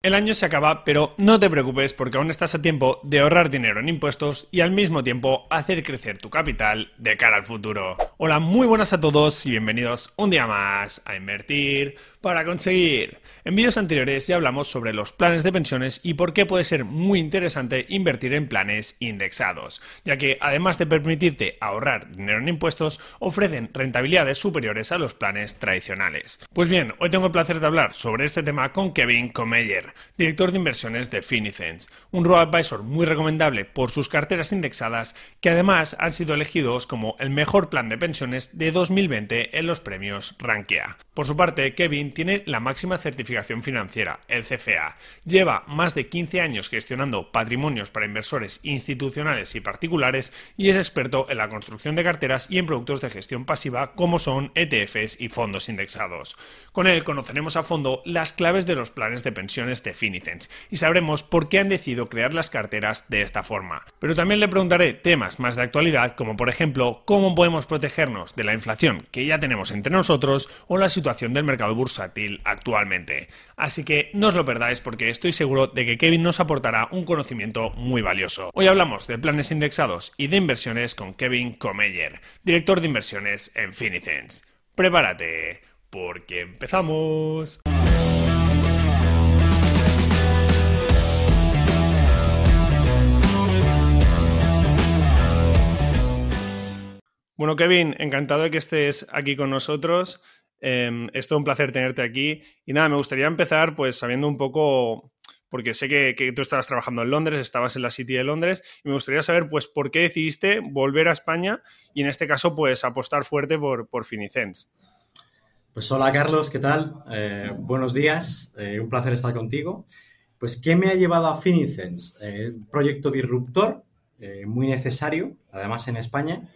El año se acaba, pero no te preocupes porque aún estás a tiempo de ahorrar dinero en impuestos y al mismo tiempo hacer crecer tu capital de cara al futuro. Hola, muy buenas a todos y bienvenidos un día más a Invertir para conseguir. En vídeos anteriores ya hablamos sobre los planes de pensiones y por qué puede ser muy interesante invertir en planes indexados, ya que además de permitirte ahorrar dinero en impuestos, ofrecen rentabilidades superiores a los planes tradicionales. Pues bien, hoy tengo el placer de hablar sobre este tema con Kevin Comeyer director de inversiones de Finicens, un robo-advisor muy recomendable por sus carteras indexadas que además han sido elegidos como el mejor plan de pensiones de 2020 en los premios Rankia. Por su parte, Kevin tiene la máxima certificación financiera, el CFA. Lleva más de 15 años gestionando patrimonios para inversores institucionales y particulares y es experto en la construcción de carteras y en productos de gestión pasiva como son ETFs y fondos indexados. Con él conoceremos a fondo las claves de los planes de pensiones de Finicens y sabremos por qué han decidido crear las carteras de esta forma. Pero también le preguntaré temas más de actualidad como por ejemplo cómo podemos protegernos de la inflación que ya tenemos entre nosotros o la situación del mercado bursátil actualmente. Así que no os lo perdáis porque estoy seguro de que Kevin nos aportará un conocimiento muy valioso. Hoy hablamos de planes indexados y de inversiones con Kevin Comeyer, director de inversiones en Finicens. Prepárate, porque empezamos. Bueno, Kevin, encantado de que estés aquí con nosotros. Eh, es todo un placer tenerte aquí. Y nada, me gustaría empezar pues sabiendo un poco, porque sé que, tú estabas trabajando en Londres, estabas en la City de Londres, y me gustaría saber pues por qué decidiste volver a España y en este caso pues apostar fuerte por, por Finicens. Pues hola Carlos, ¿qué tal? Eh, buenos días, eh, un placer estar contigo. Pues, ¿qué me ha llevado a Finicens? Eh, un proyecto disruptor, muy necesario, además en España,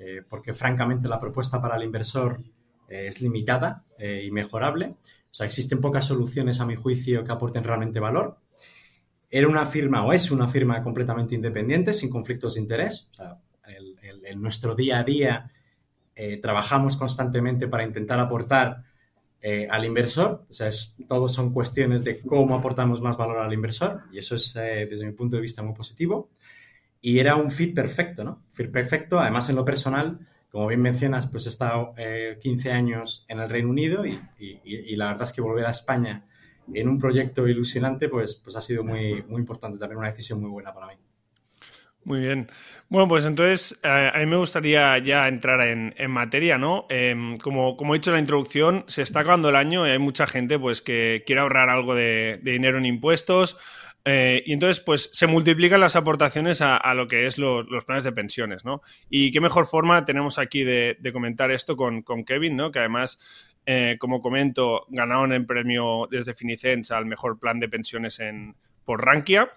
eh, porque francamente la propuesta para el inversor eh, es limitada eh, y mejorable. O sea, existen pocas soluciones a mi juicio que aporten realmente valor. Era una firma o es una firma completamente independiente, sin conflictos de interés. O sea, en nuestro día a día trabajamos constantemente para intentar aportar al inversor. O sea, es, todos son cuestiones de cómo aportamos más valor al inversor y eso es, desde mi punto de vista, muy positivo y era un fit perfecto, ¿no? Fit perfecto, además en lo personal, como bien mencionas, pues he estado 15 eh, años en el Reino Unido y, la verdad es que volver a España en un proyecto ilusionante, pues, pues ha sido muy, muy importante, también una decisión muy buena para mí. Muy bien. Bueno, pues entonces eh, a mí me gustaría ya entrar en, materia, ¿no? Em, como, como he dicho en la introducción, se está acabando el año y hay mucha gente pues que quiere ahorrar algo de dinero en impuestos eh, y entonces, pues se multiplican las aportaciones a, lo que es los, planes de pensiones, ¿no? Y qué mejor forma tenemos aquí de, comentar esto con, Kevin, ¿no? Que además, eh, como comento, ganaron el premio desde Finicens al mejor plan de pensiones en, por Rankia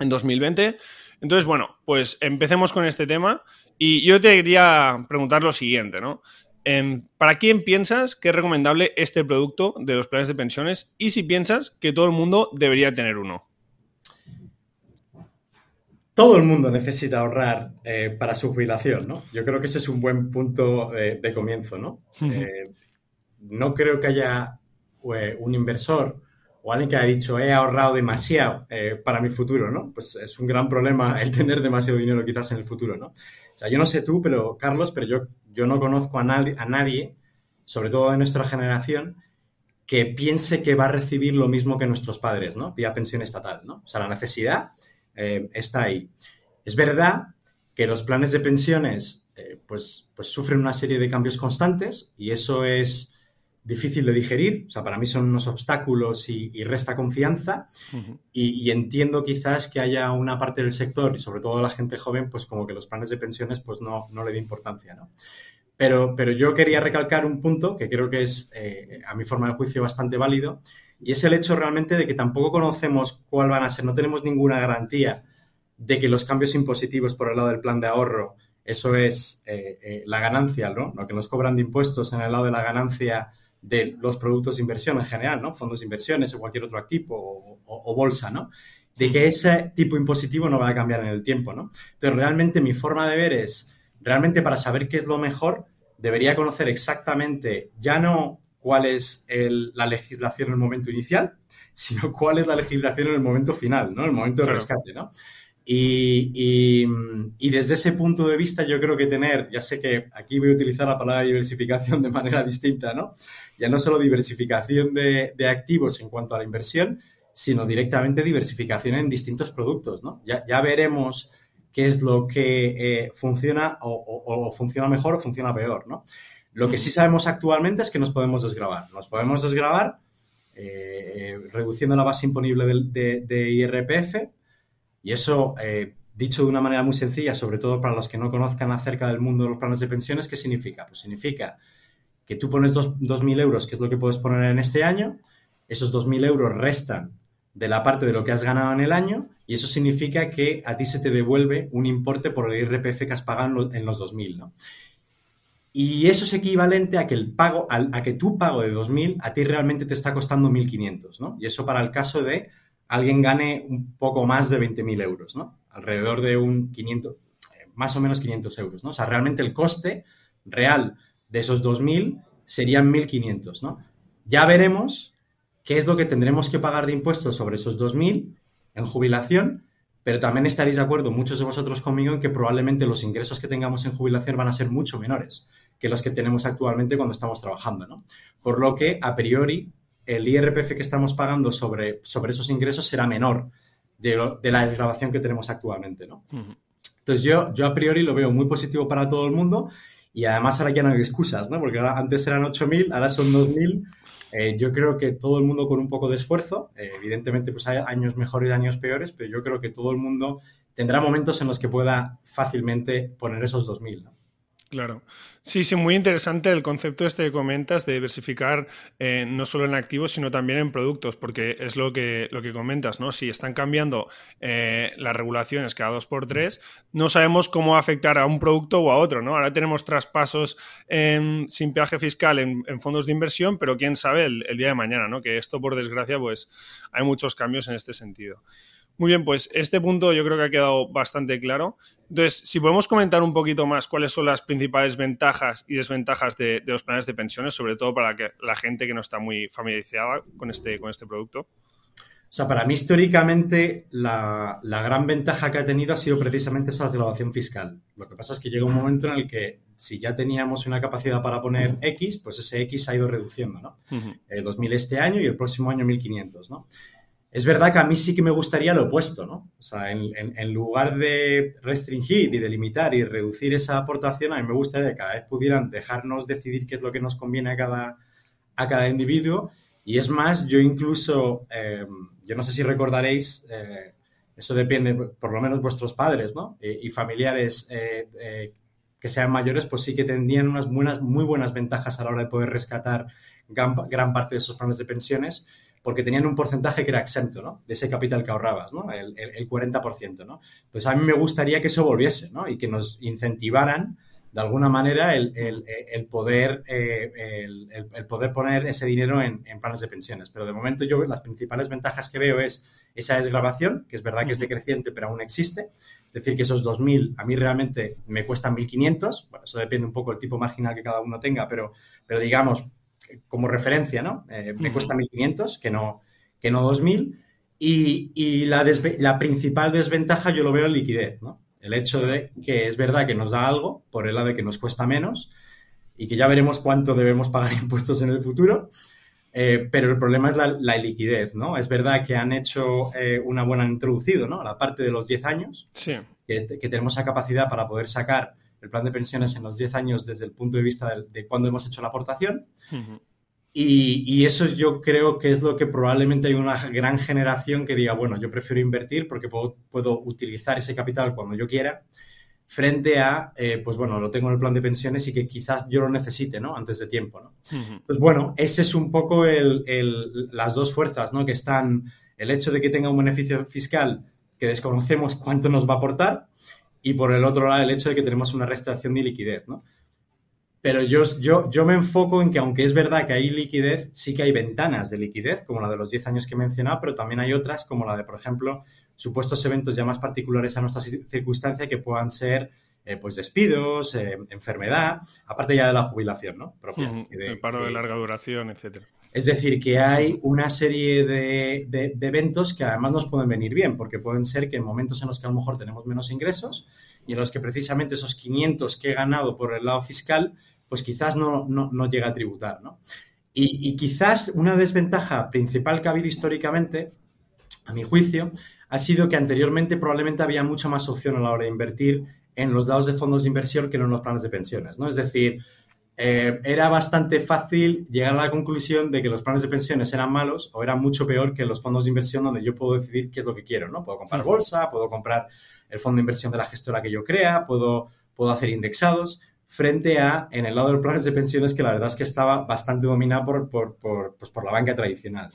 en 2020. Entonces, bueno, pues empecemos con este tema. Y yo te quería preguntar lo siguiente, ¿no? Em, ¿Para quién piensas que es recomendable este producto de los planes de pensiones? Y si piensas que todo el mundo debería tener uno todo el mundo necesita ahorrar eh, para su jubilación, ¿no? Yo creo que ese es un buen punto de, comienzo, ¿no? Eh, no creo que haya eh, un inversor o alguien que haya dicho he ahorrado demasiado para mi futuro, ¿no? Pues es un gran problema el tener demasiado dinero quizás en el futuro, ¿no? O sea, yo no sé tú, pero Carlos, pero yo, yo no conozco a nadie, a nadie, sobre todo de nuestra generación, que piense que va a recibir lo mismo que nuestros padres, ¿no? Vía pensión estatal, ¿no? O sea, la necesidad eh, está ahí. Es verdad que los planes de pensiones eh, pues, pues sufren una serie de cambios constantes y eso es difícil de digerir, o sea, para mí son unos obstáculos y, resta confianza y, entiendo quizás que haya una parte del sector y sobre todo la gente joven, pues como que los planes de pensiones pues no, no le dé importancia, ¿no? Pero, pero yo quería recalcar un punto que creo que es, eh, a mi forma de juicio, bastante válido y es el hecho realmente de que tampoco conocemos cuál van a ser, no tenemos ninguna garantía de que los cambios impositivos por el lado del plan de ahorro, eso es eh, eh, la ganancia, ¿no? Lo que nos cobran de impuestos en el lado de la ganancia de los productos de inversión en general, ¿no? Fondos de inversiones o cualquier otro activo o, bolsa, ¿no? De que ese tipo impositivo no va a cambiar en el tiempo, ¿no? Entonces, realmente mi forma de ver es, realmente para saber qué es lo mejor, debería conocer exactamente, ya no cuál es la legislación en el momento inicial, sino cuál es la legislación en el momento final, ¿no? El momento de rescate, ¿no? Y, desde ese punto de vista yo creo que tener, ya sé que aquí voy a utilizar la palabra diversificación de manera distinta, ¿no? Ya no solo diversificación de, activos en cuanto a la inversión, sino directamente diversificación en distintos productos, ¿no? Ya, ya veremos qué es lo que eh, funciona o, funciona mejor o funciona peor, ¿no? Lo que sí sabemos actualmente es que nos podemos desgravar. Nos podemos desgravar eh, reduciendo la base imponible de, de IRPF, y eso, eh, dicho de una manera muy sencilla, sobre todo para los que no conozcan acerca del mundo de los planes de pensiones, ¿qué significa? Pues significa que tú pones 2.000 euros, que es lo que puedes poner en este año, esos 2.000 euros restan de la parte de lo que has ganado en el año y eso significa que a ti se te devuelve un importe por el IRPF que has pagado en los 2.000, ¿no? Y eso es equivalente a que el pago, a, que tu pago de 2.000 a ti realmente te está costando 1.500, ¿no? Y eso para el caso de alguien gane un poco más de 20.000 euros, ¿no? Alrededor de un 500, más o menos 500 euros, ¿no? O sea, realmente el coste real de esos 2.000 serían 1.500, ¿no? Ya veremos qué es lo que tendremos que pagar de impuestos sobre esos 2.000 en jubilación, pero también estaréis de acuerdo muchos de vosotros conmigo en que probablemente los ingresos que tengamos en jubilación van a ser mucho menores que los que tenemos actualmente cuando estamos trabajando, ¿no? Por lo que, a priori, el IRPF que estamos pagando sobre, sobre esos ingresos será menor de, la desgrabación que tenemos actualmente, ¿no? Entonces yo, yo a priori lo veo muy positivo para todo el mundo y además ahora ya no hay excusas, ¿no? Porque antes eran 8.000, ahora son 2.000. Eh, yo creo que todo el mundo con un poco de esfuerzo, eh, evidentemente pues hay años mejores y años peores, pero yo creo que todo el mundo tendrá momentos en los que pueda fácilmente poner esos 2.000, ¿no? Claro. Sí, sí, muy interesante el concepto este que comentas de diversificar eh, no solo en activos, sino también en productos, porque es lo que, lo que comentas, ¿no? Si están cambiando eh, las regulaciones cada dos por tres, no sabemos cómo afectar a un producto o a otro, ¿no? Ahora tenemos traspasos sin peaje fiscal en, fondos de inversión, pero quién sabe el, día de mañana, ¿no? Que esto, por desgracia, pues hay muchos cambios en este sentido. Muy bien, pues este punto yo creo que ha quedado bastante claro. Entonces, si podemos comentar un poquito más cuáles son las principales ventajas y desventajas de, los planes de pensiones, sobre todo para que la gente que no está muy familiarizada con este, con este producto. O sea, para mí históricamente la, gran ventaja que ha tenido ha sido precisamente esa graduación fiscal. Lo que pasa es que llega un momento en el que si ya teníamos una capacidad para poner X, pues ese X ha ido reduciendo, ¿no? 2000 eh, este año y el próximo año 1500, ¿no? Es verdad que a mí sí que me gustaría lo opuesto, ¿no? O sea, en, lugar de restringir y de limitar y reducir esa aportación, a mí me gustaría que cada vez pudieran dejarnos decidir qué es lo que nos conviene a cada, a cada individuo. Y es más, yo incluso, eh, yo no sé si recordaréis, eh, eso depende, por lo menos vuestros padres, ¿no? y familiares eh, que sean mayores, pues sí que tendrían unas buenas, muy buenas ventajas a la hora de poder rescatar gran, gran parte de esos planes de pensiones porque tenían un porcentaje que era exento, ¿no? De ese capital que ahorrabas, ¿no? El, 40%, ¿no? Entonces, a mí me gustaría que eso volviese, ¿no? Y que nos incentivaran, de alguna manera, el, poder, eh, el, poder poner ese dinero en, planes de pensiones. Pero de momento yo las principales ventajas que veo es esa desgrabación, que es verdad que es decreciente, pero aún existe. Es decir, que esos 2.000 a mí realmente me cuestan 1.500. Bueno, eso depende un poco del tipo marginal que cada uno tenga, pero, pero digamos, como referencia, ¿no? Eh, me cuesta 1.500, que no, que no 2.000. Y, la, la, principal desventaja yo lo veo en liquidez, ¿no? El hecho de que es verdad que nos da algo por el lado de que nos cuesta menos y que ya veremos cuánto debemos pagar impuestos en el futuro, eh, pero el problema es la, liquidez, ¿no? Es verdad que han hecho eh, una buena introducido, ¿no? La parte de los 10 años, sí. que, tenemos esa capacidad para poder sacar el plan de pensiones en los 10 años desde el punto de vista de, cuando hemos hecho la aportación. y, eso yo creo que es lo que probablemente hay una gran generación que diga, bueno, yo prefiero invertir porque puedo, utilizar ese capital cuando yo quiera, frente a, eh, pues bueno, lo tengo en el plan de pensiones y que quizás yo lo necesite, ¿no? Antes de tiempo, ¿no? Entonces, bueno, ese es un poco las dos fuerzas, ¿no? Que están el hecho de que tenga un beneficio fiscal que desconocemos cuánto nos va a aportar y por el otro lado el hecho de que tenemos una restricción de liquidez, ¿no? Pero yo, yo, yo me enfoco en que aunque es verdad que hay liquidez, sí que hay ventanas de liquidez, como la de los 10 años que he mencionado, pero también hay otras, como la de, por ejemplo, supuestos eventos ya más particulares a nuestra circunstancia que puedan ser pues despidos, enfermedad, aparte ya de la jubilación, ¿no? Propia. el paro de, larga duración, etcétera. Es decir, que hay una serie de, eventos que además nos pueden venir bien, porque pueden ser que en momentos en los que a lo mejor tenemos menos ingresos y en los que precisamente esos 500 que he ganado por el lado fiscal, pues quizás no, no, no llega a tributar, ¿no? Y, quizás una desventaja principal que ha habido históricamente, a mi juicio, ha sido que anteriormente probablemente había mucha más opción a la hora de invertir en los dados de fondos de inversión que en los planes de pensiones, ¿no? Es decir, eh, era bastante fácil llegar a la conclusión de que los planes de pensiones eran malos o eran mucho peor que los fondos de inversión donde yo puedo decidir qué es lo que quiero, ¿no? Puedo comprar bolsa, puedo comprar el fondo de inversión de la gestora que yo crea, puedo, puedo hacer indexados frente a en el lado de los planes de pensiones que la verdad es que estaba bastante dominado por, por, por, pues por la banca tradicional.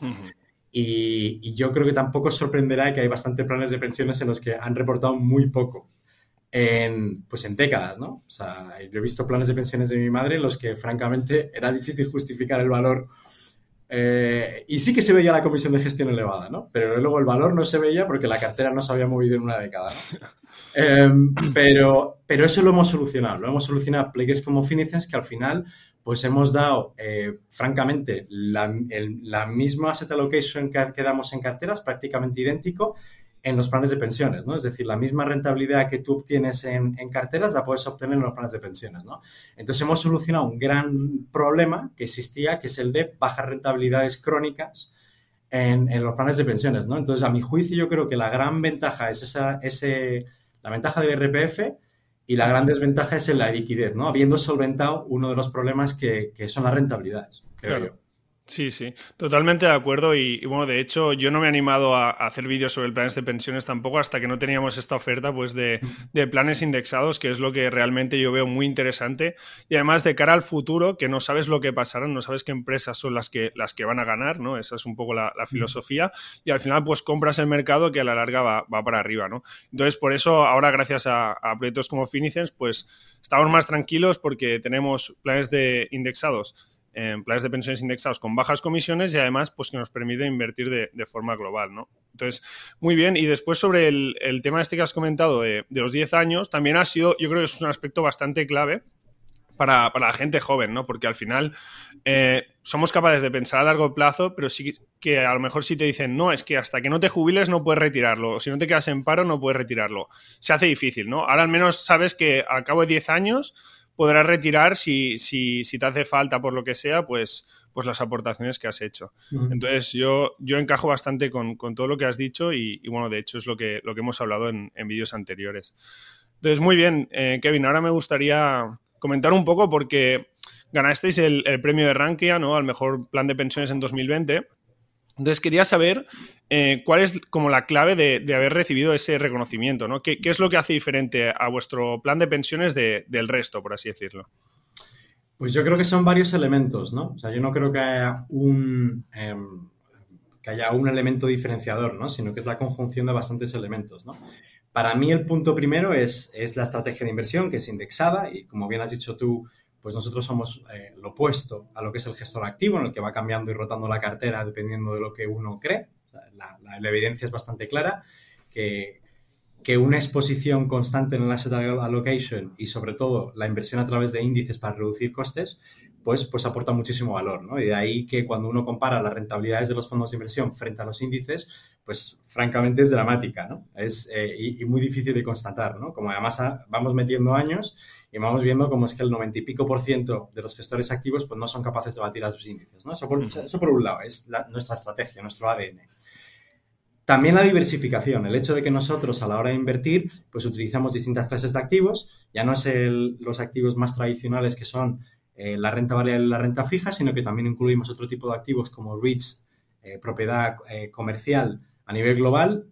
y, yo creo que tampoco sorprenderá que hay bastantes planes de pensiones en los que han reportado muy poco en, pues en décadas, ¿no? O sea, yo he visto planes de pensiones de mi madre en los que francamente era difícil justificar el valor eh, y sí que se veía la comisión de gestión elevada, ¿no? Pero luego el valor no se veía porque la cartera no se había movido en una década. Em, pero, pero eso lo hemos solucionado. Lo hemos solucionado pliegues como Finicens que al final pues hemos dado, eh, francamente, la, misma asset allocation que, que, damos en carteras, prácticamente idéntico, en los planes de pensiones, ¿no? Es decir, la misma rentabilidad que tú obtienes en, carteras la puedes obtener en los planes de pensiones, ¿no? Entonces hemos solucionado un gran problema que existía, que es el de bajas rentabilidades crónicas en, los planes de pensiones, ¿no? Entonces, a mi juicio, yo creo que la gran ventaja es esa, ese, la ventaja del RPF y la gran desventaja es en la liquidez, ¿no? Habiendo solventado uno de los problemas que, son las rentabilidades, creo yo. Sí, sí, totalmente de acuerdo. Y, bueno, de hecho, yo no me he animado a, hacer vídeos sobre planes de pensiones tampoco hasta que no teníamos esta oferta pues de, planes indexados, que es lo que realmente yo veo muy interesante. Y además, de cara al futuro, que no sabes lo que pasará, no sabes qué empresas son las que, las que van a ganar, ¿no? Esa es un poco la, filosofía. Y al final, pues compras el mercado que a la larga va, para arriba, ¿no? Entonces, por eso, ahora, gracias a, a proyectos como Finicens, pues estamos más tranquilos porque tenemos planes de indexados en planes de pensiones indexados con bajas comisiones y además pues que nos permite invertir de, forma global, ¿no? Entonces, muy bien. Y después sobre el, tema este que has comentado de, los 10 años, también ha sido, yo creo que es un aspecto bastante clave para, la gente joven, ¿no? Porque al final eh, somos capaces de pensar a largo plazo, pero sí que a lo mejor si te dicen, no, es que hasta que no te jubiles no puedes retirarlo, o si no te quedas en paro no puedes retirarlo. Se hace difícil, ¿no? Ahora al menos sabes que al cabo de 10 años podrás retirar si, si, si, te hace falta por lo que sea, pues, pues las aportaciones que has hecho. Entonces, yo, yo encajo bastante con, todo lo que has dicho y, bueno, de hecho es lo que, lo que hemos hablado en, vídeos anteriores. Entonces, muy bien, eh, Kevin, ahora me gustaría comentar un poco porque ganasteis el, el premio de Rankia, ¿no? Al mejor plan de pensiones en 2020. Entonces quería saber eh, cuál es como la clave de, haber recibido ese reconocimiento, ¿no? ¿Qué, es lo que hace diferente a vuestro plan de pensiones del resto, por así decirlo? Pues yo creo que son varios elementos, ¿no? O sea, yo no creo que haya un, em, elemento diferenciador, ¿no? Sino que es la conjunción de bastantes elementos, ¿no? Para mí el punto primero es la estrategia de inversión, que es indexada y como bien has dicho tú, pues nosotros somos eh, lo opuesto a lo que es el gestor activo, en el que va cambiando y rotando la cartera dependiendo de lo que uno cree. La, evidencia es bastante clara que, que, una exposición constante en el asset allocation y sobre todo la inversión a través de índices para reducir costes, pues, pues aporta muchísimo valor. ¿no? Y de ahí que cuando uno compara las rentabilidades de los fondos de inversión frente a los índices, pues francamente es dramática ¿no? es, eh, y, muy difícil de constatar. ¿no? Como además vamos metiendo años y vamos viendo cómo es que el 90 y pico por ciento de los gestores activos pues, no son capaces de batir a sus índices. ¿no? Eso, por, eso por un lado, es nuestra estrategia, nuestro ADN. También la diversificación, el hecho de que nosotros a la hora de invertir, pues utilizamos distintas clases de activos, ya no es los activos más tradicionales que son eh, la renta variable y la renta fija, sino que también incluimos otro tipo de activos como REITs, eh, propiedad eh, comercial a nivel global,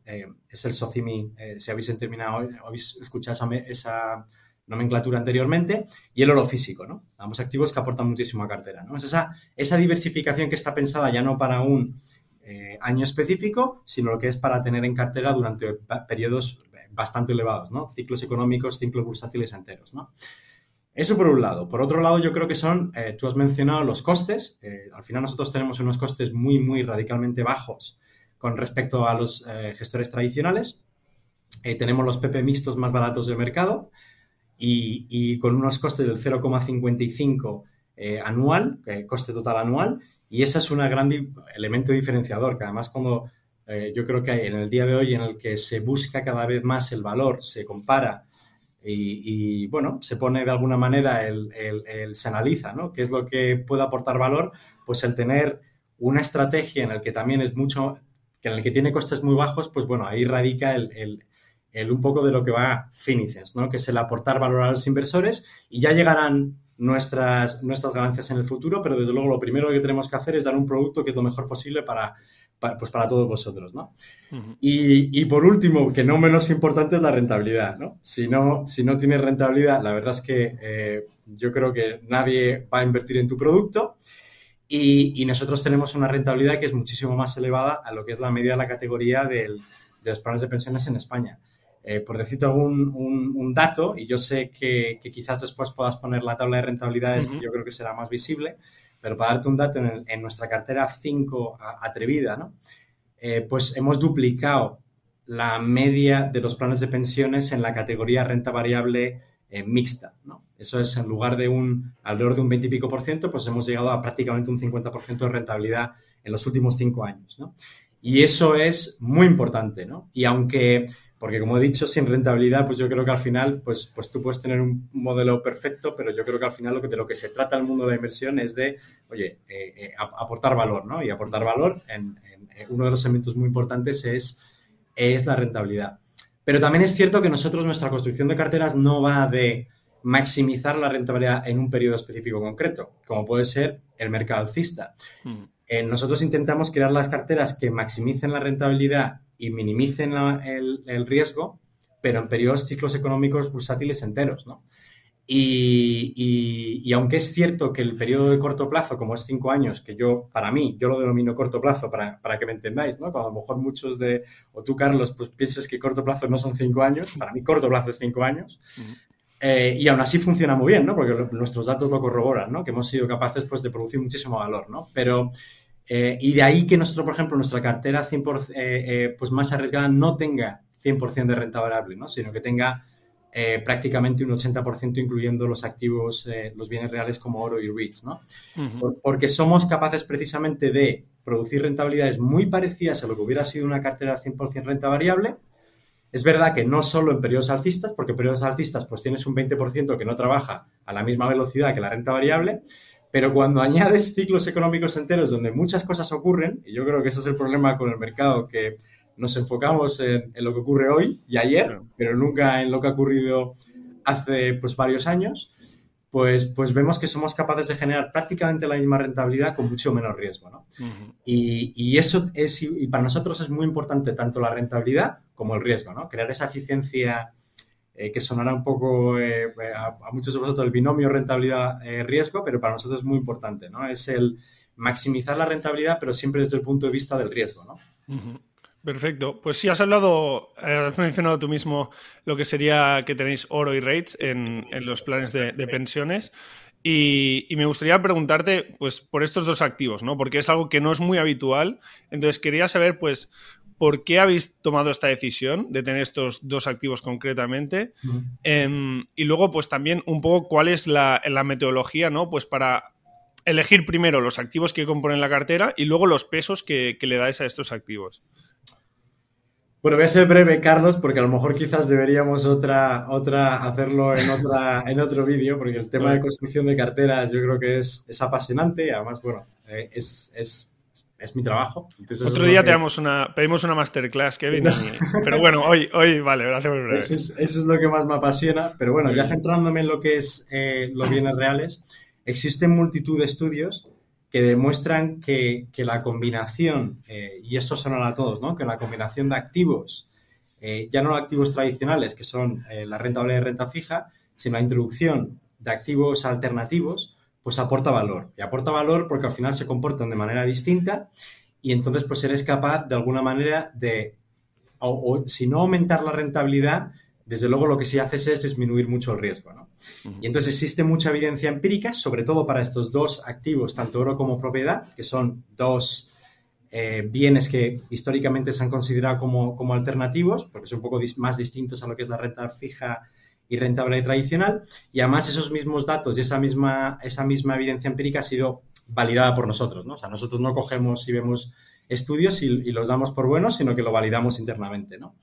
es el SOCIMI, si habéis terminado, habéis escuchado esa, esa nomenclatura anteriormente, y el oro físico, ¿no? Ambos activos que aportan muchísimo a cartera, ¿no? Es esa, esa diversificación que está pensada ya no para un eh, año específico, sino lo que es para tener en cartera durante periodos bastante elevados, ¿no? Ciclos económicos, ciclos bursátiles enteros, ¿no? Eso por un lado. Por otro lado, yo creo que son, eh, tú has mencionado los costes. Eh, al final nosotros tenemos unos costes muy, muy radicalmente bajos con respecto a los gestores tradicionales. tenemos los PP mixtos más baratos del mercado y, con unos costes del 0,55 eh, anual, coste total anual, y ese es un gran elemento diferenciador, que además cuando eh, yo creo que en el día de hoy en el que se busca cada vez más el valor, se compara y, bueno, se pone de alguna manera, el, se analiza, ¿no? ¿Qué es lo que puede aportar valor? Pues el tener una estrategia en el que también es mucho, que en el que tiene costes muy bajos, pues bueno, ahí radica el, un poco de lo que va Finicens, ¿no? Que es el aportar valor a los inversores y ya llegarán nuestras, nuestras ganancias en el futuro, pero desde luego lo primero que tenemos que hacer es dar un producto que es lo mejor posible para, pues para todos vosotros, ¿no? y, por último, que no menos importante es la rentabilidad, ¿no? Si no, si no tienes rentabilidad, la verdad es que eh, yo creo que nadie va a invertir en tu producto y, nosotros tenemos una rentabilidad que es muchísimo más elevada a lo que es la media de la categoría de los planes de pensiones en España. Eh, por decirte algún un, dato, y yo sé que, quizás después puedas poner la tabla de rentabilidades, que yo creo que será más visible, pero para darte un dato, en, nuestra cartera 5 atrevida, ¿no? Eh, pues hemos duplicado la media de los planes de pensiones en la categoría renta variable eh, mixta, ¿no? Eso es, en lugar de un alrededor de un 20 y pico por ciento, pues hemos llegado a prácticamente un 50% de rentabilidad en los últimos cinco años, ¿no? Y eso es muy importante, ¿no? Y aunque porque como he dicho, sin rentabilidad, pues yo creo que al final, pues, pues tú puedes tener un modelo perfecto, pero yo creo que al final lo que, de lo que se trata el mundo de la inversión es de, oye, eh, eh, aportar valor, ¿no? Y aportar valor, en, uno de los elementos muy importantes es, es la rentabilidad. Pero también es cierto que nosotros, nuestra construcción de carteras no va de maximizar la rentabilidad en un periodo específico concreto, como puede ser el mercado alcista. Mm. Eh, nosotros intentamos crear las carteras que maximicen la rentabilidad y minimicen el, riesgo, pero en periodos ciclos económicos bursátiles enteros, ¿no? Y, aunque es cierto que el periodo de corto plazo, como es cinco años, que yo, para mí, yo lo denomino corto plazo para, que me entendáis, ¿no? Cuando a lo mejor muchos de, o tú, Carlos, pues pienses que corto plazo no son cinco años, para mí corto plazo es cinco años. Eh, y aún así funciona muy bien, ¿no? Porque nuestros datos lo corroboran, ¿no? Que hemos sido capaces, pues, de producir muchísimo valor, ¿no? Pero eh, y de ahí que nosotros, por ejemplo, nuestra cartera 100%, eh, eh, pues más arriesgada no tenga 100% de renta variable, ¿no? sino que tenga prácticamente un 80% incluyendo los activos, los bienes reales como oro y REITs, ¿no? porque somos capaces precisamente de producir rentabilidades muy parecidas a lo que hubiera sido una cartera 100% renta variable. Es verdad que no solo en periodos alcistas, porque en periodos alcistas pues tienes un 20% que no trabaja a la misma velocidad que la renta variable, pero cuando añades ciclos económicos enteros donde muchas cosas ocurren, y yo creo que ese es el problema con el mercado, que nos enfocamos en, lo que ocurre hoy y ayer, pero nunca en lo que ha ocurrido hace pues, varios años, pues, pues vemos que somos capaces de generar prácticamente la misma rentabilidad con mucho menos riesgo. ¿no? y, y, eso es, y para nosotros es muy importante tanto la rentabilidad como el riesgo, ¿no? crear esa eficiencia eh, que sonará un poco eh, a, muchos de vosotros el binomio rentabilidad-riesgo, pero para nosotros es muy importante, ¿no? Es el maximizar la rentabilidad, pero siempre desde el punto de vista del riesgo, ¿no? Perfecto. Pues sí, has hablado, eh, has mencionado tú mismo lo que sería que tenéis oro y rates en, los planes de, pensiones. Y, y, me gustaría preguntarte, pues, por estos dos activos, ¿no? Porque es algo que no es muy habitual. Entonces, quería saber, pues, ¿por qué habéis tomado esta decisión de tener estos dos activos concretamente? Em, y luego, pues también un poco cuál es la, metodología, ¿no? Pues para elegir primero los activos que componen la cartera y luego los pesos que, le dais a estos activos. Bueno, voy a ser breve, Carlos, porque a lo mejor quizás deberíamos otra, otra hacerlo en, otra, en otro vídeo, porque el tema de construcción de carteras yo creo que es, es apasionante y además, bueno, eh, es, es es mi trabajo. Otro día te damos una, pedimos una masterclass, Kevin. pero bueno, hoy, hoy vale, lo hacemos breve. Eso es, lo que más me apasiona. Pero bueno, ya centrándome en lo que es eh, los bienes reales, existen multitud de estudios que demuestran que, la combinación, eh, y esto son a todos, ¿no? que la combinación de activos, eh, ya no activos tradicionales, que son la renta y renta fija, sino la introducción de activos alternativos, pues aporta valor. Y aporta valor porque al final se comportan de manera distinta y entonces pues eres capaz de alguna manera de, o, si no aumentar la rentabilidad, desde luego lo que sí haces es disminuir mucho el riesgo. ¿no? Y entonces existe mucha evidencia empírica, sobre todo para estos dos activos, tanto oro como propiedad, que son dos eh, bienes que históricamente se han considerado como, como alternativos, porque son un poco más distintos a lo que es la renta fija y rentabilidad tradicional. Y además esos mismos datos y esa misma, esa misma evidencia empírica ha sido validada por nosotros, ¿no? O sea, nosotros no cogemos y vemos estudios y, los damos por buenos, sino que lo validamos internamente, ¿no?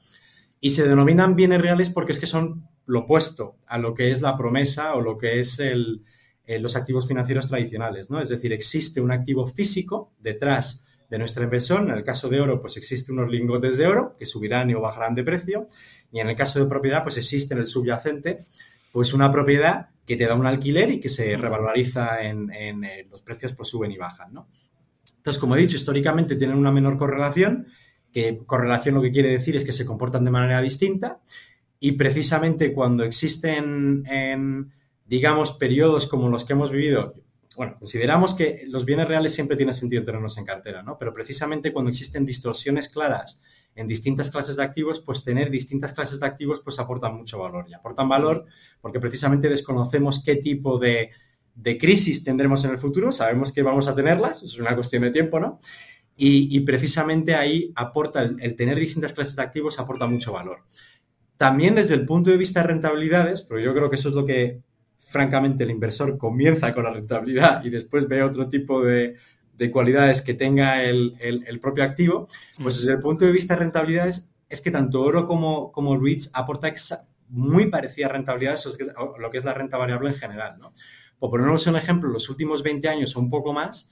Y se denominan bienes reales porque es que son lo opuesto a lo que es la promesa o lo que es el, eh, los activos financieros tradicionales, ¿no? Es decir, existe un activo físico detrás de nuestra inversión. En el caso de oro, pues existen unos lingotes de oro que subirán o bajarán de precio. Y en el caso de propiedad, pues existe en el subyacente, pues una propiedad que te da un alquiler y que se revaloriza en, eh, los precios, pues suben y bajan, ¿no? Entonces, como he dicho, históricamente tienen una menor correlación, que correlación lo que quiere decir es que se comportan de manera distinta y precisamente cuando existen, en, digamos, periodos como los que hemos vivido, bueno, consideramos que los bienes reales siempre tiene sentido tenerlos en cartera, ¿no? Pero precisamente cuando existen distorsiones claras en distintas clases de activos, pues tener distintas clases de activos pues aportan mucho valor. Y aportan valor porque precisamente desconocemos qué tipo de, crisis tendremos en el futuro, sabemos que vamos a tenerlas, es una cuestión de tiempo, ¿no? Y, precisamente ahí aporta, el, el, tener distintas clases de activos aporta mucho valor. También desde el punto de vista de rentabilidades, pero yo creo que eso es lo que francamente el inversor comienza con la rentabilidad y después ve otro tipo de, cualidades que tenga el, propio activo, pues desde el punto de vista de rentabilidades es que tanto oro como, como REITs aporta muy parecida rentabilidades a lo que es la renta variable en general. ¿no? Por ponernos un ejemplo, los últimos 20 años o un poco más,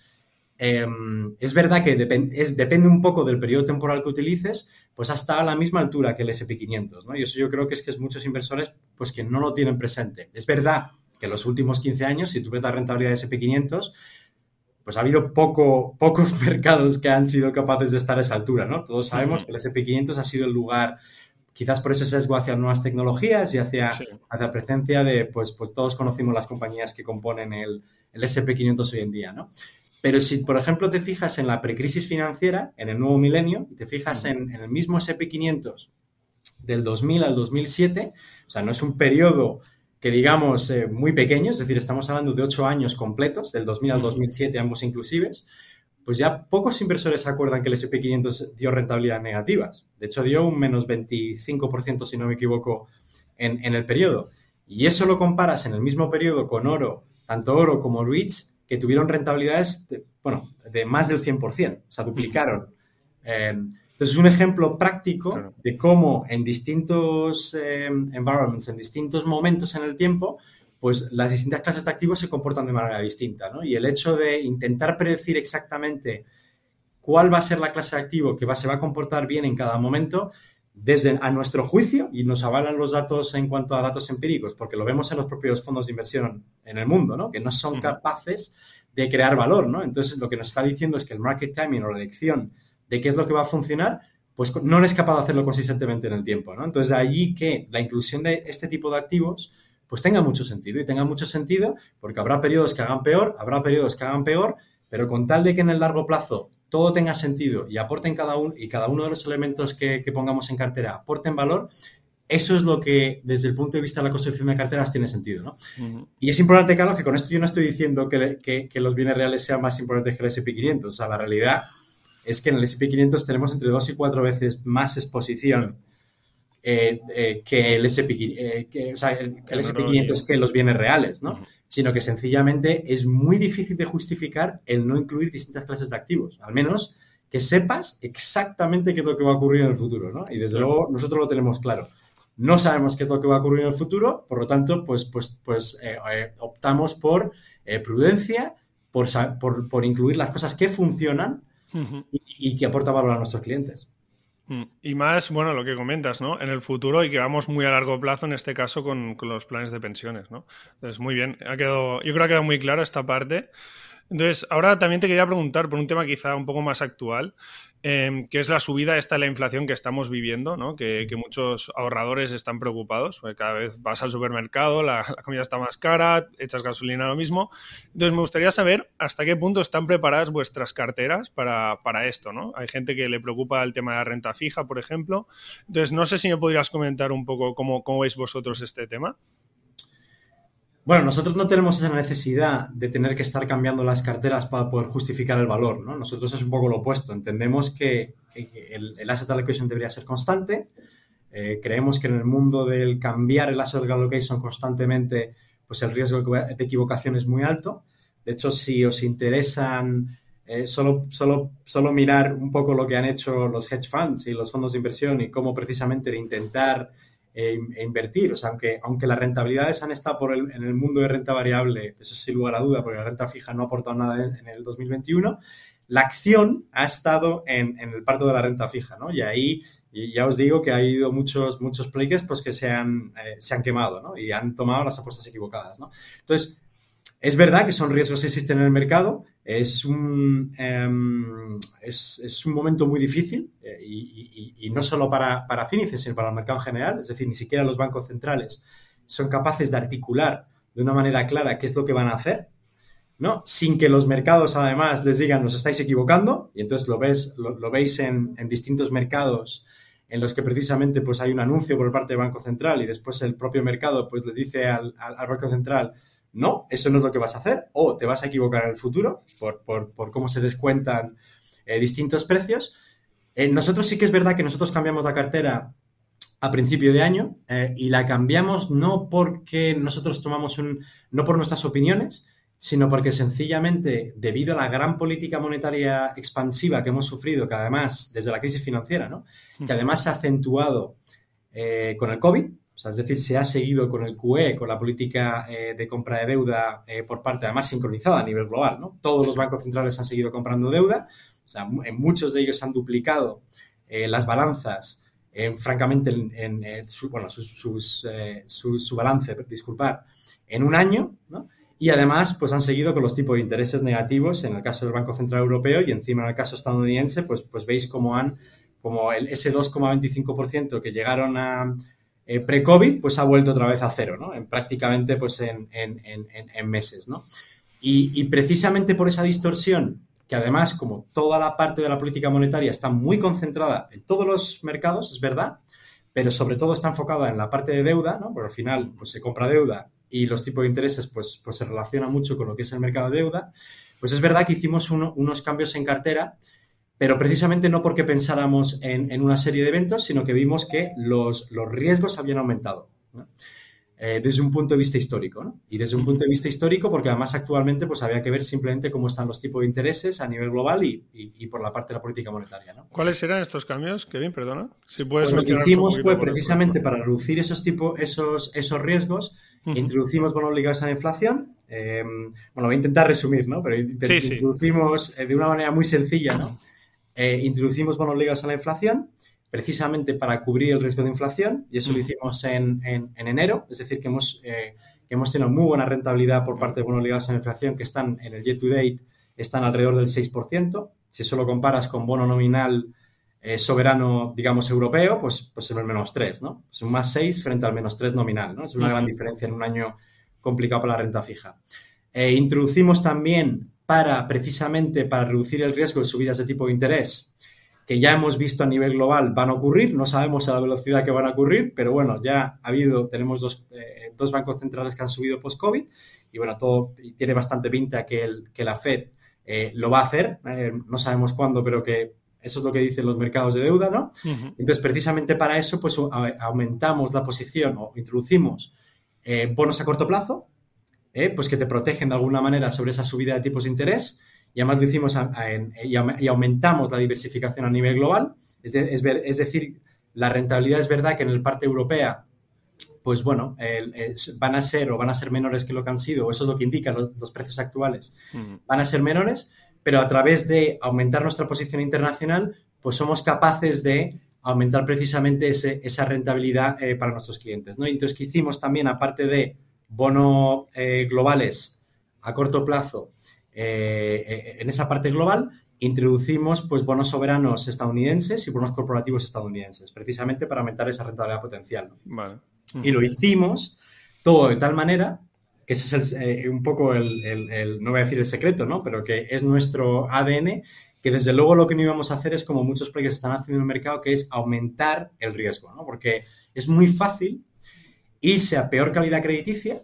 em, es verdad que depende un poco del periodo temporal que utilices, pues hasta a la misma altura que el SP500, ¿no? Y eso yo creo que es que es muchos inversores pues que no lo tienen presente. Es verdad que en los últimos 15 años, si tú ves la rentabilidad de SP500, pues ha habido poco, pocos mercados que han sido capaces de estar a esa altura, ¿no? Todos sabemos que el SP500 ha sido el lugar, quizás por ese sesgo hacia nuevas tecnologías y hacia, hacia presencia de, pues, pues todos conocimos las compañías que componen el, el SP500 hoy en día, ¿no? Pero si, por ejemplo, te fijas en la precrisis financiera, en el nuevo milenio, y te fijas en, en, el mismo SP500 del 2000 al 2007, o sea, no es un periodo que digamos eh, muy pequeños, es decir, estamos hablando de ocho años completos, del 2000 al 2007 ambos inclusives, pues ya pocos inversores se acuerdan que el SP500 dio rentabilidad negativas. De hecho, dio un menos 25%, si no me equivoco, en, el periodo. Y eso lo comparas en el mismo periodo con oro, tanto oro como REITs, que tuvieron rentabilidades, de, bueno, de más del 100%, o sea, duplicaron. Entonces, es un ejemplo práctico de cómo en distintos eh, environments, en distintos momentos en el tiempo, pues las distintas clases de activos se comportan de manera distinta, ¿no? Y el hecho de intentar predecir exactamente cuál va a ser la clase de activo que va, se va a comportar bien en cada momento, desde a nuestro juicio, y nos avalan los datos en cuanto a datos empíricos, porque lo vemos en los propios fondos de inversión en el mundo, ¿no? Que no son capaces de crear valor, ¿no? Entonces, lo que nos está diciendo es que el market timing o la elección de qué es lo que va a funcionar, pues no eres capaz de hacerlo consistentemente en el tiempo, ¿no? Entonces, de allí que la inclusión de este tipo de activos, pues tenga mucho sentido y tenga mucho sentido porque habrá periodos que hagan peor, habrá periodos que hagan peor, pero con tal de que en el largo plazo todo tenga sentido y aporten cada uno y cada uno de los elementos que, pongamos en cartera aporten valor, eso es lo que desde el punto de vista de la construcción de carteras tiene sentido, ¿no? Y es importante, Carlos, que con esto yo no estoy diciendo que, que, los bienes reales sean más importantes que el SP500, o sea, la realidad es que en el SP500 tenemos entre dos y cuatro veces más exposición eh, eh, que el SP500, eh, que, o sea, el, SP500 que los bienes reales, ¿no? Sino que sencillamente es muy difícil de justificar el no incluir distintas clases de activos, al menos que sepas exactamente qué es lo que va a ocurrir en el futuro, ¿no? Y desde luego nosotros lo tenemos claro. No sabemos qué es lo que va a ocurrir en el futuro, por lo tanto, pues, pues, pues optamos por prudencia, por, por, por incluir las cosas que funcionan y, que aporta valor a nuestros clientes. Mm. Y más, bueno, lo que comentas, ¿no? En el futuro y que vamos muy a largo plazo, en este caso, con, con los planes de pensiones, ¿no? Entonces, muy bien. Ha quedado, yo creo que ha quedado muy claro esta parte. Entonces, ahora también te quería preguntar por un tema quizá un poco más actual, em, que es la subida esta de la inflación que estamos viviendo, ¿no? que, muchos ahorradores están preocupados, porque cada vez vas al supermercado, la, comida está más cara, echas gasolina lo mismo. Entonces, me gustaría saber hasta qué punto están preparadas vuestras carteras para, esto. ¿no? Hay gente que le preocupa el tema de la renta fija, por ejemplo. Entonces, no sé si me podrías comentar un poco cómo, cómo veis vosotros este tema. Bueno, nosotros no tenemos esa necesidad de tener que estar cambiando las carteras para poder justificar el valor, ¿no? Nosotros es un poco lo opuesto. Entendemos que el, asset allocation debería ser constante, Eh, creemos que en el mundo del cambiar el asset allocation constantemente, pues el riesgo de equivocación es muy alto. De hecho, si os interesan eh, solo, solo, solo mirar un poco lo que han hecho los hedge funds y los fondos de inversión y cómo precisamente intentar eh, invertir. O sea, aunque, aunque las rentabilidades han estado en el mundo de renta variable, eso sin lugar a duda, porque la renta fija no ha aportado nada en, el 2021, la acción ha estado en, el parto de la renta fija, ¿no? Y ahí ya os digo que ha habido muchos, muchos players pues, que se han, eh, se han quemado ¿no? y han tomado las apuestas equivocadas. ¿no? Entonces, es verdad que son riesgos que existen en el mercado, es un, em, es, un momento muy difícil eh, y, no solo para, para sino para el mercado en general, es decir, ni siquiera los bancos centrales son capaces de articular de una manera clara qué es lo que van a hacer, ¿no? Sin que los mercados además les digan, nos estáis equivocando, y entonces lo, ves, lo, veis en, distintos mercados en los que precisamente pues hay un anuncio por parte del Banco Central y después el propio mercado pues le dice al, al Banco Central, no, eso no es lo que vas a hacer, o te vas a equivocar en el futuro por, cómo se descuentan eh, distintos precios. Eh, nosotros sí que es verdad que nosotros cambiamos la cartera a principio de año eh, y la cambiamos no porque nosotros tomamos un, no por nuestras opiniones, sino porque sencillamente debido a la gran política monetaria expansiva que hemos sufrido, que además, desde la crisis financiera, ¿no? que además se ha acentuado con el COVID, es decir, se ha seguido con el QE, con la política eh, de compra de deuda eh, por parte, además sincronizada a nivel global, ¿no? Todos los bancos centrales han seguido comprando deuda, o sea, muchos de ellos han duplicado eh, las balanzas, francamente, en, su, bueno, su, balance, disculpar, en un año, ¿no? Y además, pues han seguido con los tipos de intereses negativos en el caso del Banco Central Europeo y encima en el caso estadounidense, pues, pues veis cómo han, como el, ese 2,25% que llegaron a eh, pre-COVID, pues ha vuelto otra vez a cero, ¿no? En, prácticamente pues en, meses, ¿no? Y, precisamente por esa distorsión, que además, como toda la parte de la política monetaria está muy concentrada en todos los mercados, es verdad, pero sobre todo está enfocada en la parte de deuda, ¿no? Porque al final pues, se compra deuda y los tipos de intereses pues, pues se relacionan mucho con lo que es el mercado de deuda, pues es verdad que hicimos unos cambios en cartera pero precisamente no porque pensáramos en, una serie de eventos, sino que vimos que los, los riesgos habían aumentado. Eh, desde un punto de vista histórico. ¿no? Y desde un punto de vista histórico, porque además actualmente pues, había que ver simplemente cómo están los tipos de intereses a nivel global y, y, por la parte de la política monetaria. ¿no? ¿Cuáles eran estos cambios, Kevin? Perdona. Si puedes pues lo que hicimos fue precisamente para reducir esos, tipos, esos, esos riesgos, introducimos bonos ligados a la inflación. Eh, bueno, voy a intentar resumir, ¿no? Pero introducimos eh, de una manera muy sencilla, ¿no? Eh, introducimos bonos ligados a la inflación precisamente para cubrir el riesgo de inflación y eso lo hicimos en, enero, es decir, que hemos, eh, hemos tenido muy buena rentabilidad por parte de bonos ligados a la inflación que están en el year to date, están alrededor del 6%. Si eso lo comparas con bono nominal eh, soberano, digamos, europeo, pues, pues es el menos 3, ¿no? Es un más 6 frente al menos 3 nominal, ¿no? Es una gran diferencia en un año complicado para la renta fija. introducimos también para precisamente para reducir el riesgo de subidas de tipo de interés que ya hemos visto a nivel global van a ocurrir, no sabemos a la velocidad que van a ocurrir, pero bueno, ya ha habido, tenemos dos, eh, dos bancos centrales que han subido post-COVID y bueno, todo tiene bastante pinta que, el, que la Fed eh, lo va a hacer, eh, no sabemos cuándo, pero que eso es lo que dicen los mercados de deuda, ¿no? Entonces, precisamente para eso, pues aumentamos la posición o introducimos bonos a corto plazo, ¿eh? pues que te protegen de alguna manera sobre esa subida de tipos de interés. Y además lo hicimos y aumentamos la diversificación a nivel global. Es, es, decir, la rentabilidad es verdad que en el parte europea, pues bueno, van a ser o van a ser menores que lo que han sido, o eso es lo que indican los, precios actuales, van a ser menores, pero a través de aumentar nuestra posición internacional, pues somos capaces de aumentar precisamente ese, esa rentabilidad eh, para nuestros clientes. ¿no? entonces, ¿qué hicimos también, aparte de bonos eh, globales a corto plazo eh, eh, en esa parte global, introducimos pues, bonos soberanos estadounidenses y bonos corporativos estadounidenses, precisamente para aumentar esa rentabilidad potencial. Y lo hicimos todo de tal manera que ese es un poco el, no voy a decir el secreto, ¿no? Pero que es nuestro ADN, que desde luego lo que no íbamos a hacer es como muchos proyectos están haciendo en el mercado, que es aumentar el riesgo, ¿no? Porque es muy fácil irse a peor calidad crediticia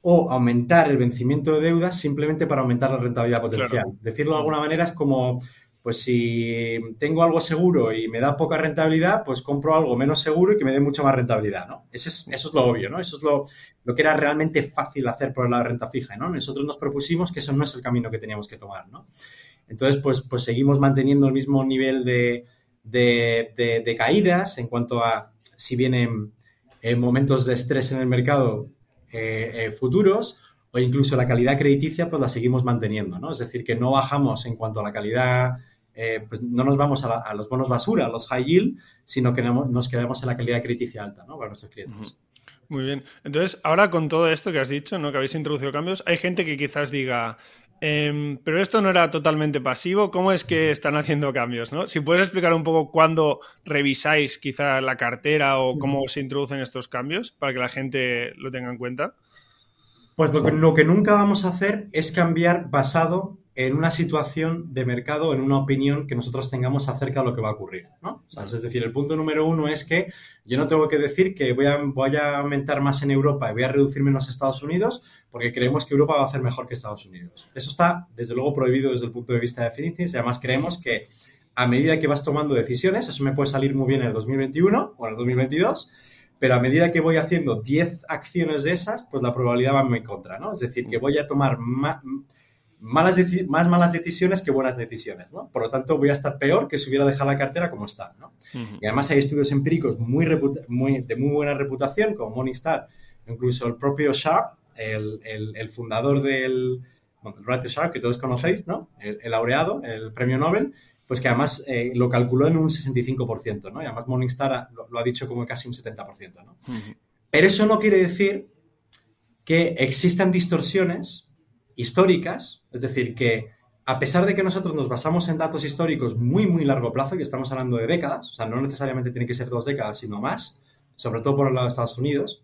o aumentar el vencimiento de deudas simplemente para aumentar la rentabilidad potencial. Decirlo de alguna manera es como, pues si tengo algo seguro y me da poca rentabilidad, pues compro algo menos seguro y que me dé mucha más rentabilidad, ¿no? Eso es, eso es lo obvio, ¿no? Eso es lo, lo, que era realmente fácil hacer por de renta fija, ¿no? Nosotros nos propusimos que eso no es el camino que teníamos que tomar, ¿no? Entonces, pues, pues seguimos manteniendo el mismo nivel de, de, de, caídas en cuanto a si vienen eh, momentos de estrés en el mercado eh, eh, futuros o incluso la calidad crediticia, pues la seguimos manteniendo, ¿no? Es decir, que no bajamos en cuanto a la calidad eh, pues no nos vamos a, los bonos basura, a los high yield, sino que nos quedamos en la calidad crítica alta ¿no? para nuestros clientes. Muy bien. Entonces, ahora con todo esto que has dicho, ¿no? que habéis introducido cambios, hay gente que quizás diga, em, pero esto no era totalmente pasivo, ¿cómo es que están haciendo cambios? ¿no? Si puedes explicar un poco cuándo revisáis quizá la cartera o cómo se introducen estos cambios para que la gente lo tenga en cuenta. Pues lo que nunca vamos a hacer es cambiar basado en una situación de mercado, en una opinión que nosotros tengamos acerca de lo que va a ocurrir. ¿no? es decir, el punto número uno es que yo no tengo que decir que voy a, voy a aumentar más en Europa y voy a reducir menos Estados Unidos porque creemos que Europa va a hacer mejor que Estados Unidos. Eso está, desde luego, prohibido desde el punto de vista de Finicius y además creemos que a medida que vas tomando decisiones, eso me puede salir muy bien en el 2021 o en el 2022, pero a medida que voy haciendo 10 acciones de esas, pues la probabilidad va en mi contra, ¿no? Es decir, que voy a tomar más malas más malas decisiones que buenas decisiones, ¿no? Por lo tanto, voy a estar peor que si hubiera dejado la cartera como está, ¿no? Y además hay estudios empíricos muy, muy, de muy buena reputación, como Morningstar, incluso el propio Sharp, el, el, fundador del bueno, Right to Sharp, que todos conocéis, ¿no? El, laureado, el premio Nobel, pues que además eh, lo calculó en un 65%, ¿no? Y además Morningstar lo, ha dicho como casi un 70%, ¿no? Pero eso no quiere decir que existan distorsiones históricas, es decir, que a pesar de que nosotros nos basamos en datos históricos muy, muy largo plazo, y estamos hablando de décadas, o sea, no necesariamente tiene que ser dos décadas, sino más, sobre todo por el lado de Estados Unidos,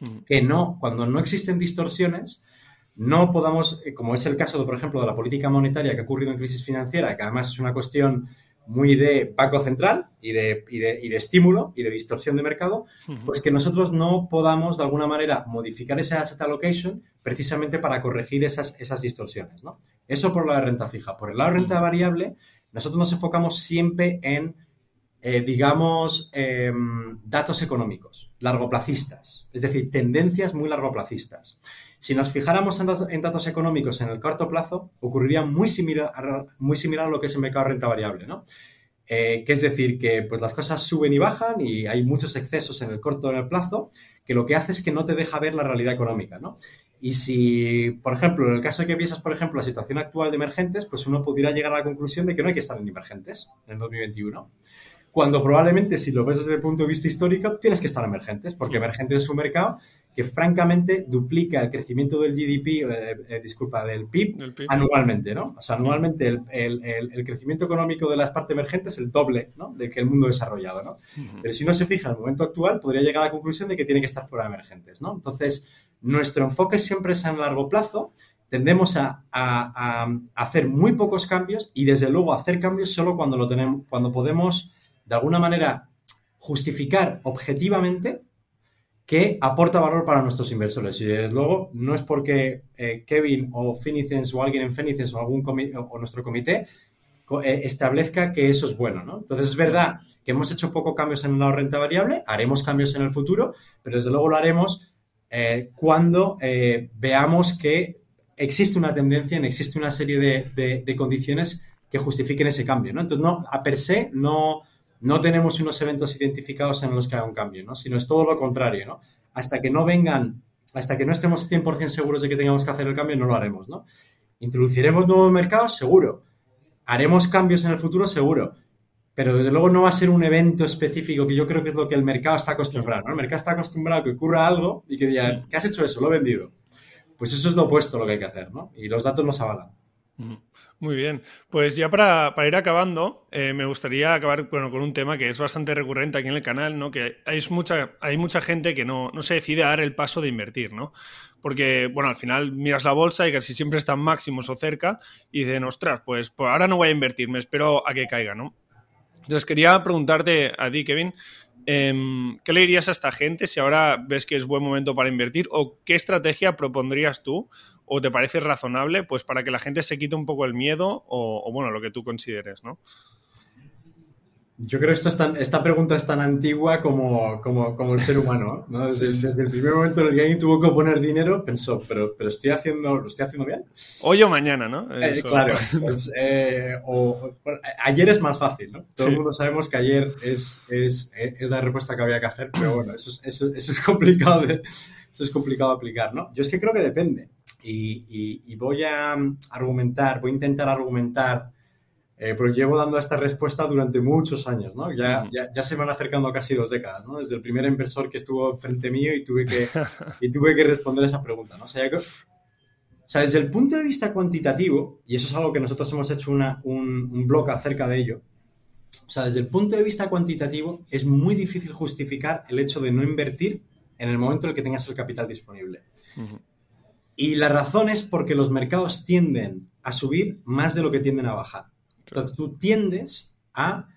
hmm. que no, cuando no existen distorsiones, no podamos, eh, como es el caso, de, por ejemplo, de la política monetaria que ha ocurrido en crisis financiera, que además es una cuestión muy de banco central y de, y de, y de, estímulo y de distorsión de mercado, pues que nosotros no podamos de alguna manera modificar esa asset allocation precisamente para corregir esas, esas distorsiones. ¿no? Eso por la de renta fija. Por el lado de renta variable, nosotros nos enfocamos siempre en, eh, digamos, em, datos económicos, largoplacistas, es decir, tendencias muy largoplacistas. Si nos fijáramos en datos, económicos en el corto plazo, ocurriría muy similar, muy similar a lo que es el mercado de renta variable, ¿no? Eh, que es decir, que pues, las cosas suben y bajan y hay muchos excesos en el corto en el plazo, que lo que hace es que no te deja ver la realidad económica, ¿no? Y si, por ejemplo, en el caso de que piensas, por ejemplo, la situación actual de emergentes, pues uno pudiera llegar a la conclusión de que no hay que estar en emergentes en el 2021 cuando probablemente si lo ves desde el punto de vista histórico, tienes que estar emergentes, porque emergentes es un mercado que francamente duplica el crecimiento del GDP, eh, eh, disculpa, del PIB, anualmente, ¿no? O sea, anualmente el, el, el, crecimiento económico de las partes emergentes es el doble, ¿no? De que el mundo desarrollado, ¿no? Pero si uno se fija en el momento actual, podría llegar a la conclusión de que tiene que estar fuera de emergentes, ¿no? Entonces, nuestro enfoque siempre es en largo plazo, tendemos a, a, a, hacer muy pocos cambios y desde luego hacer cambios solo cuando lo tenemos, cuando podemos de alguna manera justificar objetivamente que aporta valor para nuestros inversores. Y desde luego no es porque eh, Kevin o Finicens o alguien en Finicens o, algún o nuestro comité eh, establezca que eso es bueno. ¿no? Entonces es verdad que hemos hecho poco cambios en la renta variable, haremos cambios en el futuro, pero desde luego lo haremos eh, cuando veamos que existe una tendencia, existe una serie de, de, condiciones que justifiquen ese cambio. ¿no? Entonces, no, a per se, no, no tenemos unos eventos identificados en los que haga un cambio, ¿no? Sino es todo lo contrario, ¿no? Hasta que no vengan, hasta que no estemos 100% seguros de que tengamos que hacer el cambio, no lo haremos, ¿no? Introduciremos nuevos mercados, seguro. Haremos cambios en el futuro, seguro. Pero desde luego no va a ser un evento específico que yo creo que es lo que el mercado está acostumbrado, ¿no? El mercado está acostumbrado a que ocurra algo y que diga, ¿qué has hecho eso? Lo he vendido. Pues eso es lo opuesto lo que hay que hacer, ¿no? Y los datos nos avalan. Muy bien, pues ya para, ir acabando, eh, me gustaría acabar bueno, con un tema que es bastante recurrente aquí en el canal, ¿no? que hay mucha, hay mucha gente que no, se decide a dar el paso de invertir, ¿no? Porque, bueno, al final miras la bolsa y casi siempre están máximos o cerca y dicen, ostras, pues, pues ahora no voy a invertir, me espero a que caiga, ¿no? Entonces quería preguntarte a ti, Kevin, ¿Qué le dirías a esta gente si ahora ves que es buen momento para invertir? ¿O qué estrategia propondrías tú? ¿O te parece razonable? Pues para que la gente se quite un poco el miedo o, o bueno, lo que tú consideres, ¿no? Yo creo que esto es tan, esta pregunta es tan antigua como, como, como el ser humano. ¿no? Desde, desde, el primer momento en el que alguien tuvo que poner dinero, pensó, pero, pero estoy haciendo, ¿lo estoy haciendo bien? Hoy o mañana, ¿no? Eh, claro. Pues, eh, o, ayer es más fácil, ¿no? Todo sí. el mundo sabemos que ayer es, es, es, la respuesta que había que hacer, pero bueno, eso es, eso, eso es complicado de, eso es complicado de aplicar, ¿no? Yo es que creo que depende. Y, y, y voy a argumentar, voy a intentar argumentar eh, pero llevo dando esta respuesta durante muchos años, ¿no? Ya, ya, ya, se me van acercando casi dos décadas, ¿no? Desde el primer inversor que estuvo frente mío y tuve que, y tuve que responder esa pregunta, ¿no? O sea, que, o sea, desde el punto de vista cuantitativo, y eso es algo que nosotros hemos hecho una, un, un blog acerca de ello, o sea, desde el punto de vista cuantitativo es muy difícil justificar el hecho de no invertir en el momento en el que tengas el capital disponible. Uh -huh. Y la razón es porque los mercados tienden a subir más de lo que tienden a bajar. Entonces tú tiendes a,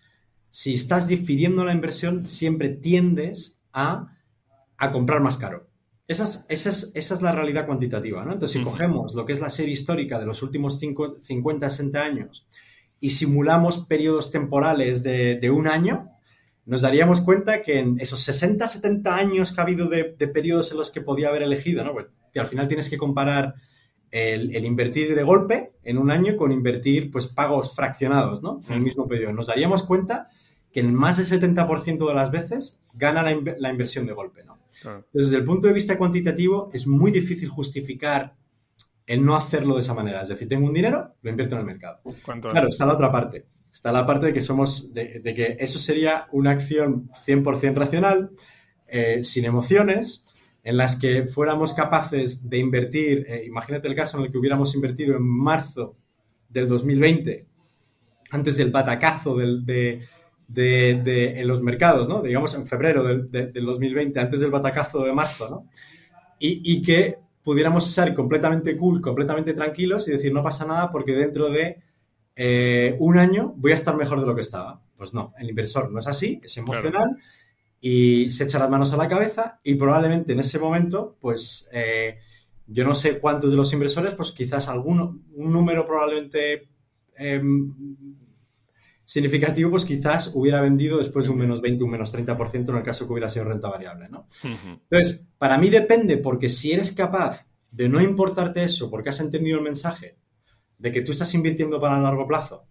si estás difiriendo la inversión, siempre tiendes a, a comprar más caro. Esa es, esa, es, esa es, la realidad cuantitativa, ¿no? Entonces, si cogemos lo que es la serie histórica de los últimos 50, 60 años y simulamos periodos temporales de, de, un año, nos daríamos cuenta que en esos 60, 70 años que ha habido de, de periodos en los que podía haber elegido, ¿no? Bueno, al final tienes que comparar el, el, invertir de golpe en un año con invertir pues pagos fraccionados, ¿no? En el mismo periodo. Nos daríamos cuenta que en más del 70% de las veces gana la, la, inversión de golpe, ¿no? Claro. Desde el punto de vista cuantitativo es muy difícil justificar el no hacerlo de esa manera. Es decir, tengo un dinero, lo invierto en el mercado. Claro, está la otra parte. Está la parte de que somos, de, de que eso sería una acción 100% racional, eh, sin emociones, en las que fuéramos capaces de invertir, eh, imagínate el caso en el que hubiéramos invertido en marzo del 2020, antes del batacazo del, de, de, de, en los mercados, ¿no? digamos en febrero del, del, 2020, antes del batacazo de marzo, ¿no? y, y, que pudiéramos ser completamente cool, completamente tranquilos y decir no pasa nada porque dentro de eh, un año voy a estar mejor de lo que estaba. Pues no, el inversor no es así, es emocional. Claro y se echa las manos a la cabeza y probablemente en ese momento, pues eh, yo no sé cuántos de los inversores, pues quizás alguno, un número probablemente eh, significativo, pues quizás hubiera vendido después de un menos 20, un menos 30% en el caso que hubiera sido renta variable, ¿no? Uh -huh. Entonces, para mí depende porque si eres capaz de no importarte eso porque has entendido el mensaje de que tú estás invirtiendo para el largo plazo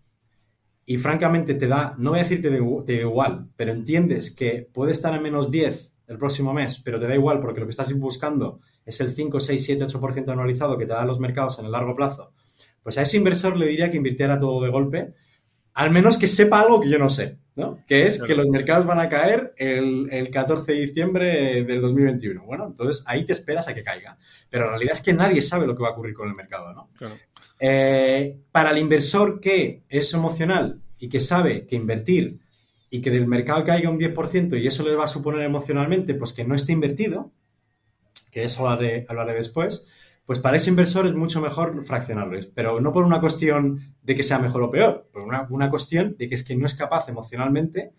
y francamente te da, no voy a decirte de, de, igual, pero entiendes que puede estar en menos 10 el próximo mes, pero te da igual porque lo que estás buscando es el 5, 6, 7, 8% anualizado que te dan los mercados en el largo plazo, pues a ese inversor le diría que invirtiera todo de golpe, al menos que sepa algo que yo no sé, ¿no? Que es que los mercados van a caer el, el, 14 de diciembre del 2021. Bueno, entonces ahí te esperas a que caiga. Pero la realidad es que nadie sabe lo que va a ocurrir con el mercado, ¿no? Claro. Eh, para el inversor que es emocional y que sabe que invertir y que del mercado caiga un 10% y eso le va a suponer emocionalmente pues que no esté invertido, que eso hablaré, hablaré después, pues para ese inversor es mucho mejor fraccionarlo, pero no por una cuestión de que sea mejor o peor, por una, una cuestión de que es que no es capaz emocionalmente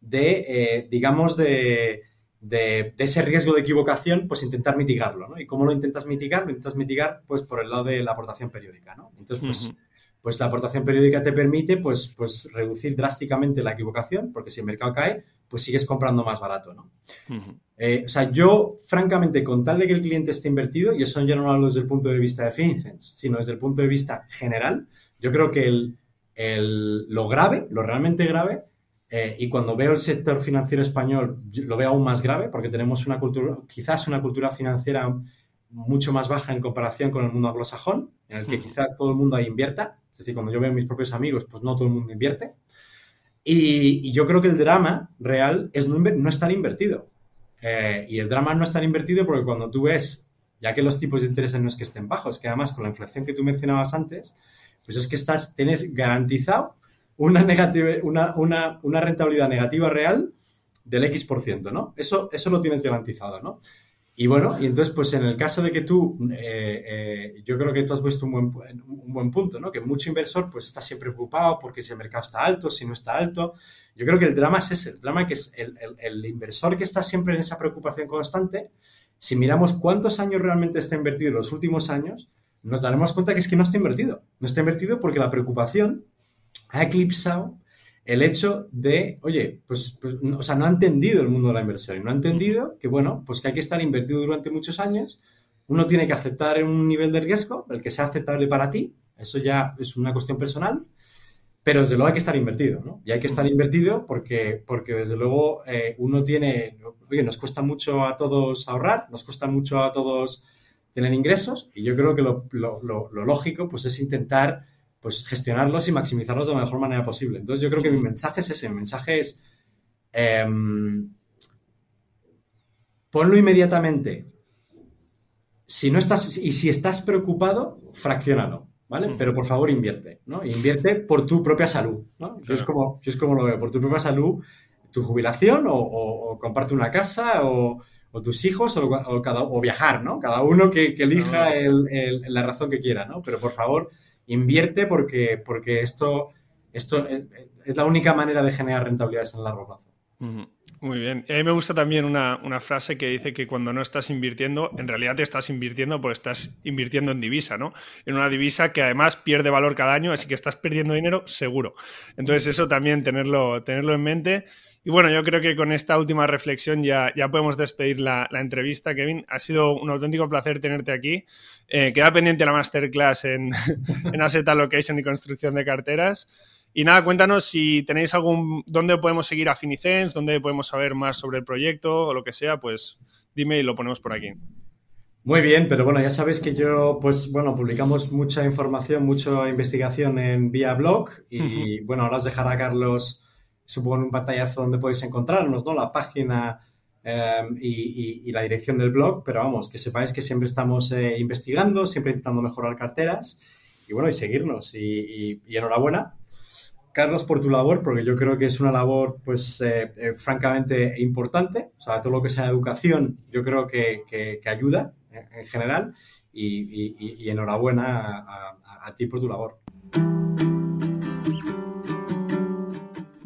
de, eh, digamos, de, de, ese riesgo de equivocación, pues intentar mitigarlo, ¿no? ¿Y cómo lo intentas mitigar? Lo intentas mitigar, pues, por el lado de la aportación periódica, ¿no? Entonces, pues. Pues la aportación periódica te permite, pues, pues, reducir drásticamente la equivocación, porque si el mercado cae, pues sigues comprando más barato, ¿no? Uh -huh. eh, o sea, yo, francamente, con tal de que el cliente esté invertido, y eso ya no lo hablo desde el punto de vista de Fincens, sino desde el punto de vista general, yo creo que el, el, lo grave, lo realmente grave, eh, y cuando veo el sector financiero español, lo veo aún más grave porque tenemos una cultura, quizás una cultura financiera mucho más baja en comparación con el mundo anglosajón, en el que quizás todo el mundo ahí invierta. Es decir, cuando yo veo a mis propios amigos, pues no todo el mundo invierte. Y, y yo creo que el drama real es no, no estar invertido. Eh, y el drama no estar invertido porque cuando tú ves, ya que los tipos de interés no es que estén bajos, que además con la inflación que tú mencionabas antes, pues es que estás, tienes garantizado una, negativa, una, una, una rentabilidad negativa real del X%, ¿no? Eso, eso lo tienes garantizado, ¿no? Y bueno, y entonces, pues en el caso de que tú, eh, eh, yo creo que tú has puesto un buen, un buen punto, ¿no? Que mucho inversor pues está siempre preocupado porque si el mercado está alto, si no está alto. Yo creo que el drama es ese, el drama que es el, el, el inversor que está siempre en esa preocupación constante. Si miramos cuántos años realmente está invertido en los últimos años, nos daremos cuenta que es que no está invertido. No está invertido porque la preocupación ha eclipsado el hecho de, oye, pues, pues, o sea, no ha entendido el mundo de la inversión y no ha entendido que, bueno, pues que hay que estar invertido durante muchos años. Uno tiene que aceptar un nivel de riesgo, el que sea aceptable para ti, eso ya es una cuestión personal, pero desde luego hay que estar invertido, ¿no? Y hay que estar invertido porque, porque desde luego eh, uno tiene, oye, nos cuesta mucho a todos ahorrar, nos cuesta mucho a todos tener ingresos y yo creo que lo, lo, lo, lo lógico pues es intentar pues gestionarlos y maximizarlos de la mejor manera posible. Entonces yo creo que mi mensaje es ese, mi mensaje es eh, ponlo inmediatamente. Si no estás, y si estás preocupado, fraccionalo, ¿vale? Mm. Pero por favor invierte, ¿no? Invierte por tu propia salud, ¿no? Claro. Yo, es como, yo es como lo veo, por tu propia salud, tu jubilación o, o, o comparte una casa o, o tus hijos o, o, cada, o viajar, ¿no? Cada uno que, que elija no, el, el, la razón que quiera, ¿no? Pero por favor, invierte porque, porque esto, esto es la única manera de generar rentabilidades en largo plazo. Muy bien. A mí me gusta también una, una, frase que dice que cuando no estás invirtiendo, en realidad te estás invirtiendo porque estás invirtiendo en divisa, ¿no? En una divisa que además pierde valor cada año, así que estás perdiendo dinero seguro. Entonces eso también tenerlo, tenerlo en mente. Y bueno, yo creo que con esta última reflexión ya, ya podemos despedir la, la entrevista, Kevin. Ha sido un auténtico placer tenerte aquí. Eh, queda pendiente la masterclass en, en Asset Allocation y construcción de carteras. Y nada, cuéntanos si tenéis algún, dónde podemos seguir a Finicens, dónde podemos saber más sobre el proyecto o lo que sea, pues dime y lo ponemos por aquí. Muy bien, pero bueno, ya sabéis que yo, pues bueno, publicamos mucha información, mucha investigación en vía blog y uh -huh. bueno, ahora os dejará Carlos, supongo, en un pantallazo donde podéis encontrarnos, ¿no? La página eh, y, y, y, la dirección del blog, pero vamos, que sepáis que siempre estamos eh, investigando, siempre intentando mejorar carteras y bueno, y seguirnos y, y enhorabuena Carlos, por tu labor, porque yo creo que es una labor, pues, eh, eh, francamente importante. O sea, todo lo que sea educación, yo creo que, que, que ayuda eh, en general. Y, enhorabuena a, a, a ti por tu labor.